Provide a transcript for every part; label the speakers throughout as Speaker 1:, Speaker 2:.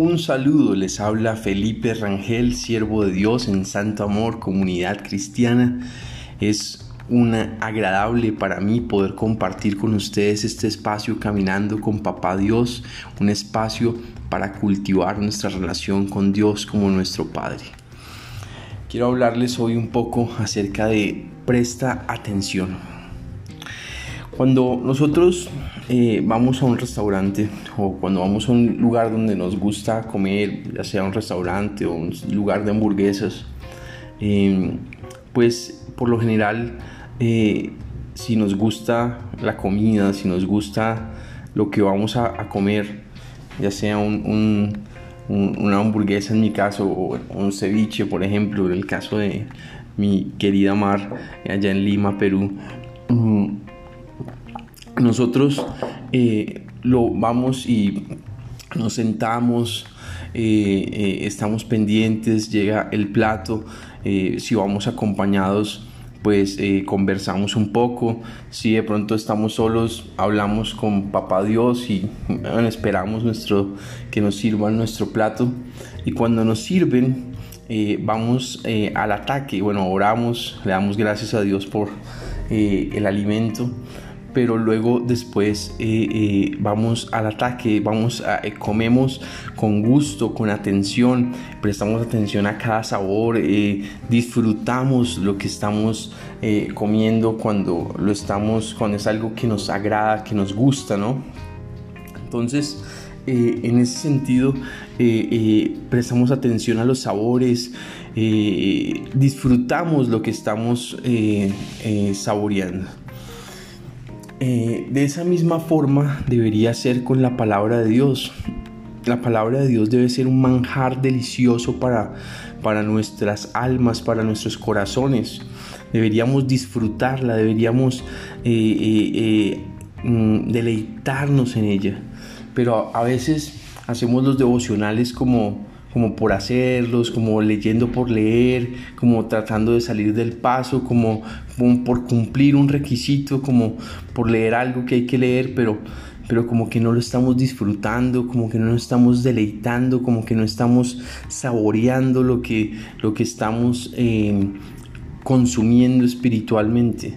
Speaker 1: Un saludo, les habla Felipe Rangel, siervo de Dios en Santo Amor, comunidad cristiana. Es una agradable para mí poder compartir con ustedes este espacio caminando con Papá Dios, un espacio para cultivar nuestra relación con Dios como nuestro Padre. Quiero hablarles hoy un poco acerca de presta atención. Cuando nosotros eh, vamos a un restaurante o cuando vamos a un lugar donde nos gusta comer, ya sea un restaurante o un lugar de hamburguesas, em, pues por lo general eh, si nos gusta la comida, si nos gusta lo que vamos a, comer, ya sea una hamburguesa en mi caso o un ceviche, por ejemplo, en el caso de mi querida Mar allá en Lima, Perú. Nosotros eh, lo vamos y nos sentamos, eh, eh, estamos pendientes, llega el plato, si vamos acompañados pues conversamos un poco, si de pronto estamos solos, hablamos con papá Dios y esperamos nuestro, que nos sirvan nuestro plato. Y cuando nos sirven vamos al ataque, bueno, oramos, le damos gracias a Dios por el alimento pero luego después eh, eh, vamos al ataque, vamos eh, comemos con gusto, con atención, prestamos atención a cada sabor, disfrutamos lo que estamos comiendo cuando lo estamos, cuando es algo que nos agrada, que nos gusta, ¿no? Entonces, en ese sentido, prestamos atención a los sabores, disfrutamos lo que estamos saboreando. Eh, de esa misma forma debería ser con la palabra de Dios. La palabra de Dios debe ser un manjar delicioso para, para nuestras almas, para nuestros corazones. Deberíamos disfrutarla, deberíamos eh, eh, mm, deleitarnos en ella. Pero a veces hacemos los devocionales como como por hacerlos, como leyendo por leer, como tratando de salir del paso, como, por cumplir un requisito, como por leer algo que hay que leer, pero, pero como que no lo estamos disfrutando, como que no nos estamos deleitando, como que no estamos saboreando lo que, lo que estamos eh, consumiendo espiritualmente.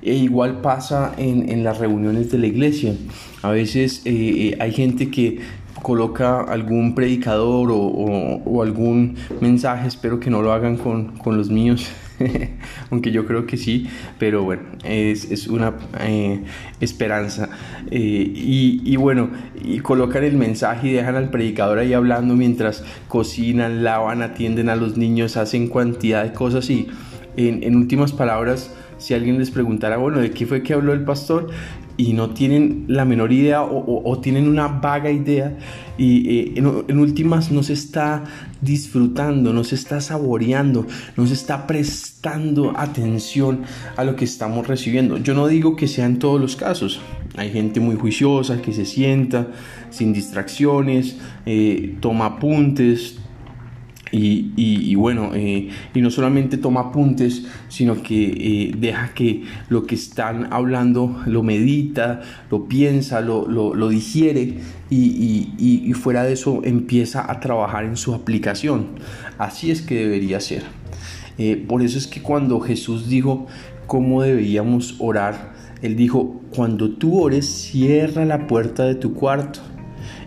Speaker 1: E igual pasa en, en, las reuniones de la iglesia. A veces eh, eh, hay gente que coloca algún predicador o, algún mensaje, espero que no lo hagan con, los míos, aunque yo creo que sí, pero bueno, es, una eh, esperanza. Eh, y, bueno, y colocan el mensaje y dejan al predicador ahí hablando mientras cocinan, lavan, atienden a los niños, hacen cantidad de cosas y en, en últimas palabras, si alguien les preguntara, bueno, ¿de qué fue que habló el pastor? y no tienen la menor idea o, tienen una vaga idea y eh, en, últimas no se está disfrutando, no se está saboreando, no se está prestando atención a lo que estamos recibiendo. Yo no digo que sea en todos los casos, hay gente muy juiciosa que se sienta sin distracciones, eh, toma apuntes, y, bueno, eh, y no solamente toma apuntes, sino que eh, deja que lo que están hablando lo medita, lo piensa, lo, lo, digiere y, fuera de eso empieza a trabajar en su aplicación. Así es que debería ser. Eh, por eso es que cuando Jesús dijo cómo deberíamos orar, Él dijo, cuando tú ores, cierra la puerta de tu cuarto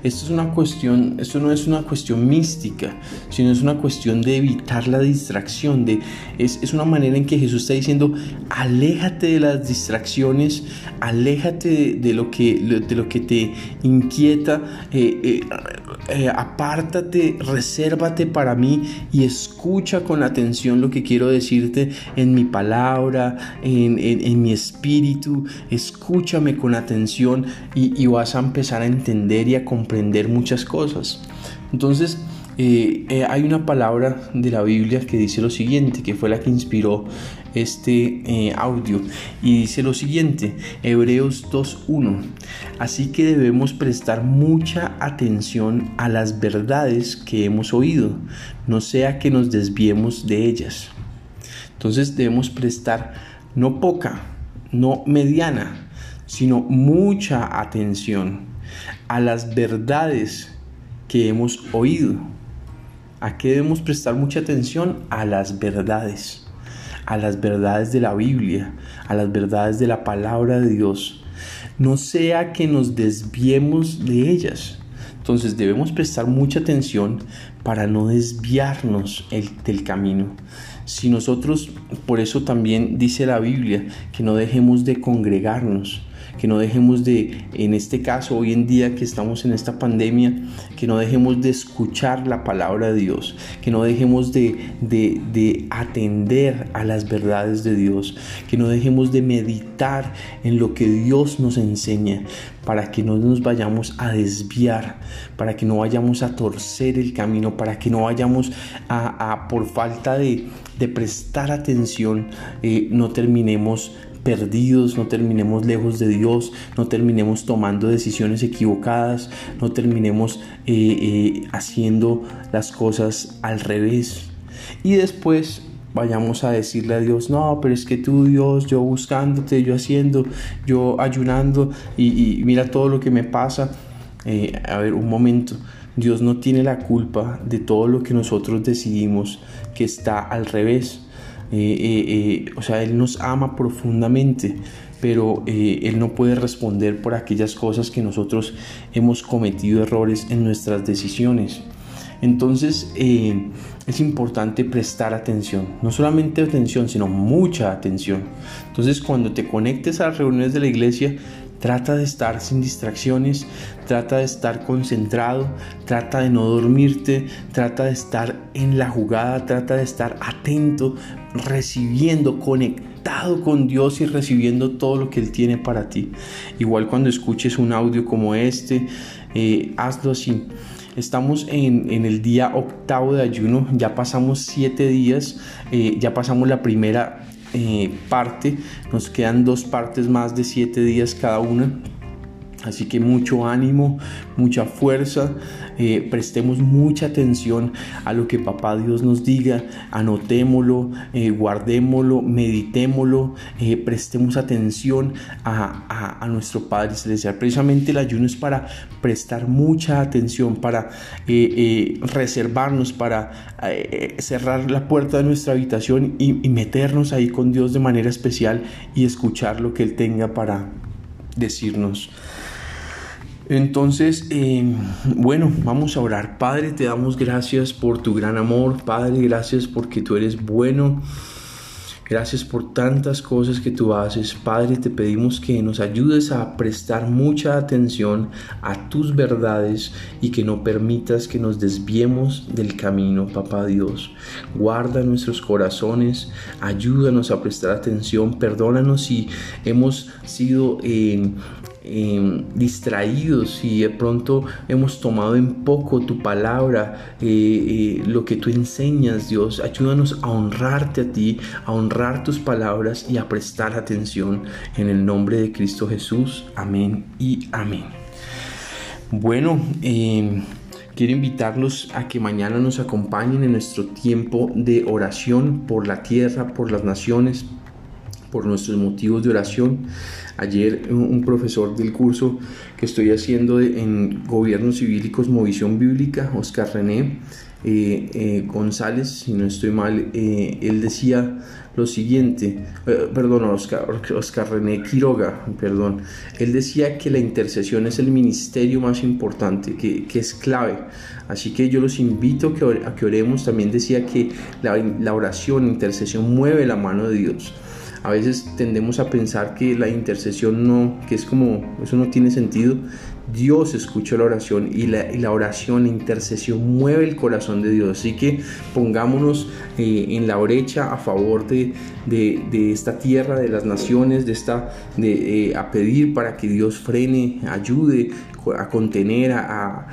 Speaker 1: esto es una cuestión, esto no es una cuestión mística, sino es una cuestión de evitar la distracción, de, es, una manera en que Jesús está diciendo, aléjate de las distracciones, aléjate de, lo, que, de lo que te inquieta, eh, eh, eh, apártate, resérvate para mí y escucha con atención lo que quiero decirte en mi palabra, en, mi espíritu, escúchame con atención y, y vas a empezar a entender y a comprender muchas cosas. Entonces, eh, hay una palabra de la Biblia que dice lo siguiente, que fue la que inspiró este eh, audio, y dice lo siguiente, Hebreos 2.1, así que debemos prestar mucha atención a las verdades que hemos oído, no sea que nos desviemos de ellas. Entonces debemos prestar no poca, no mediana, sino mucha atención a las verdades que hemos oído. ¿A qué debemos prestar mucha atención? A las verdades, a las verdades de la Biblia, a las verdades de la palabra de Dios. No sea que nos desviemos de ellas. Entonces debemos prestar mucha atención para no desviarnos del camino. Si nosotros, por eso también dice la Biblia, que no dejemos de congregarnos, que no dejemos de, en este caso, hoy en día que estamos en esta pandemia, que no dejemos de escuchar la palabra de Dios, que no dejemos de, de, atender a las verdades de Dios, que no dejemos de meditar en lo que Dios nos enseña, para que no nos vayamos a desviar, para que no vayamos a torcer el camino, para que no vayamos a, por falta de, prestar atención, eh, no terminemos perdidos, no terminemos lejos de Dios, no terminemos tomando decisiones equivocadas, no terminemos eh, eh, haciendo las cosas al revés. Y después vayamos a decirle a Dios, no, pero es que tú Dios, yo buscándote, yo haciendo, yo ayunando y, mira todo lo que me pasa. Eh, a ver, un momento, Dios no tiene la culpa de todo lo que nosotros decidimos que está al revés. Eh, eh, o sea, Él nos ama profundamente, pero Él no puede responder por aquellas cosas que nosotros hemos cometido errores en nuestras decisiones. Entonces es importante prestar atención, no solamente atención, sino mucha atención. Entonces cuando te conectes a las reuniones de la iglesia, Trata de estar sin distracciones, trata de estar concentrado, trata de no dormirte, trata de estar en la jugada, trata de estar atento, recibiendo, conectado con Dios y recibiendo todo lo que Él tiene para ti. Igual cuando escuches un audio como este, eh, hazlo así. Estamos en, el día octavo de ayuno, ya pasamos siete días, eh, ya pasamos la primera eh, parte. Nos quedan dos partes más de siete días cada una. Así que mucho ánimo, mucha fuerza, eh, prestemos mucha atención a lo que Papá Dios nos diga, anotémoslo, eh, guardémoslo, meditémoslo, eh, prestemos atención a, a, nuestro Padre Celestial. Precisamente el ayuno es para prestar mucha atención, para reservarnos, para cerrar la puerta de nuestra habitación y, y meternos ahí con Dios de manera especial y escuchar lo que Él tenga para decirnos. Entonces, eh, bueno, vamos a orar. Padre, te damos gracias por tu gran amor. Padre, gracias porque tú eres bueno. Gracias por tantas cosas que tú haces. Padre, te pedimos que nos ayudes a prestar mucha atención a tus verdades y que no permitas que nos desviemos del camino, papá Dios. Guarda nuestros corazones, ayúdanos a prestar atención, perdónanos si hemos sido... Eh, Em, distraídos y de pronto hemos tomado en poco tu palabra, eh, eh, lo que tú enseñas, Dios. Ayúdanos a honrarte a ti, a honrar tus palabras y a prestar atención en el nombre de Cristo Jesús. Amén y amén. Bueno, em, Quiero invitarlos a que mañana nos acompañen en nuestro tiempo de oración por la tierra, por las naciones, por nuestros motivos de oración. Ayer un profesor del curso que estoy haciendo en Gobierno Civil y Cosmovisión Bíblica, Oscar René eh, eh, González, si no estoy mal, eh, él decía lo siguiente, perdón, Oscar, Oscar, René Quiroga, perdón, él decía que la intercesión es el ministerio más importante, que, que es clave. Así que yo los invito a que, oremos. También decía que la, la oración, intercesión mueve la mano de Dios. A veces tendemos a pensar que la intercesión no, que es como, eso no tiene sentido. Dios escucha la oración y la, oración, la intercesión mueve el corazón de Dios. Así que pongámonos eh, en la brecha a favor de, esta tierra, de las naciones, de esta, eh, a pedir para que Dios frene, ayude a contener, a,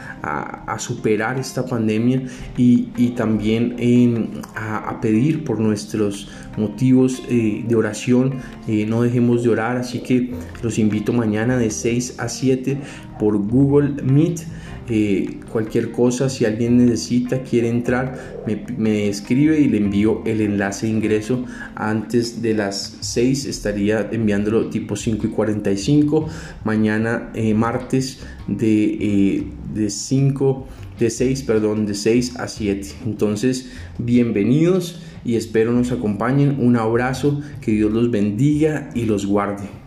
Speaker 1: a, superar esta pandemia y, y también a, pedir por nuestros motivos eh, de oración. no dejemos de orar, así que los invito mañana de 6 a 7 por Google Meet. Eh, cualquier cosa, si alguien necesita, quiere entrar, me, escribe y le envío el enlace de ingreso antes de las 6. Estaría enviándolo tipo 5 y 45. Mañana, eh, martes, de, de 5 de 6, perdón, de 6 a 7. Entonces, bienvenidos y espero nos acompañen. Un abrazo, que Dios los bendiga y los guarde.